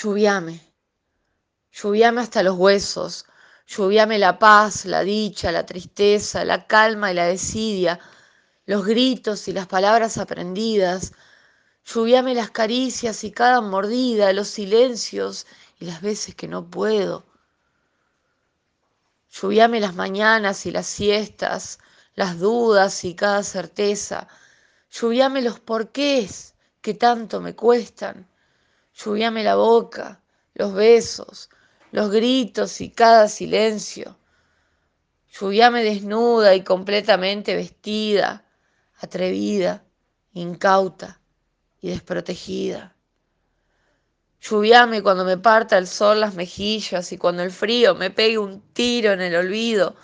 Lluviame, lluviame hasta los huesos, lluviame la paz, la dicha, la tristeza, la calma y la desidia, los gritos y las palabras aprendidas, lluviame las caricias y cada mordida, los silencios y las veces que no puedo. Lluviame las mañanas y las siestas, las dudas y cada certeza. Lluviame los porqués que tanto me cuestan. Lluviame la boca, los besos, los gritos y cada silencio. Lluviame desnuda y completamente vestida, atrevida, incauta y desprotegida. Lluviame cuando me parta el sol las mejillas y cuando el frío me pegue un tiro en el olvido.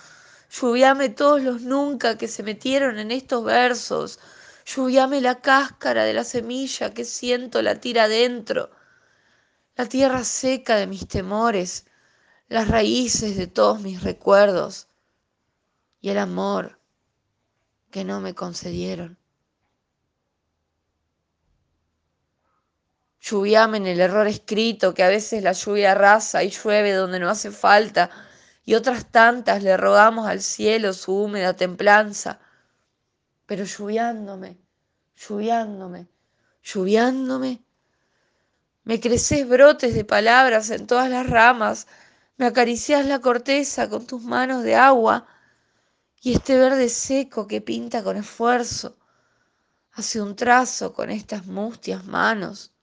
Lluviame todos los nunca que se metieron en estos versos. Lluviame la cáscara de la semilla que siento latir adentro. La tierra seca de mis temores, las raíces de todos mis recuerdos y el amor que no me concedieron. Lluviame en el error escrito, que a veces la lluvia arrasa y llueve donde no hace falta, y otras tantas le rogamos al cielo su húmeda templanza. Pero lluviándome, lluviándome, lluviándome, me creces brotes de palabras en todas las ramas, me acaricias la corteza con tus manos de agua, y este verde seco que pinta con esfuerzo hace un trazo con estas mustias manos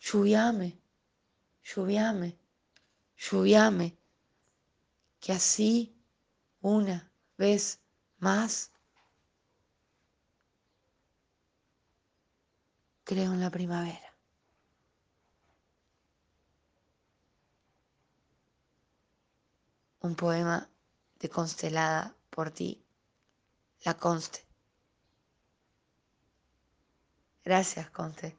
lluviame, lluviame, lluviame, que así una vez más creo en la primavera. Un poema de Constelada por ti, la Conste. Gracias, Conste.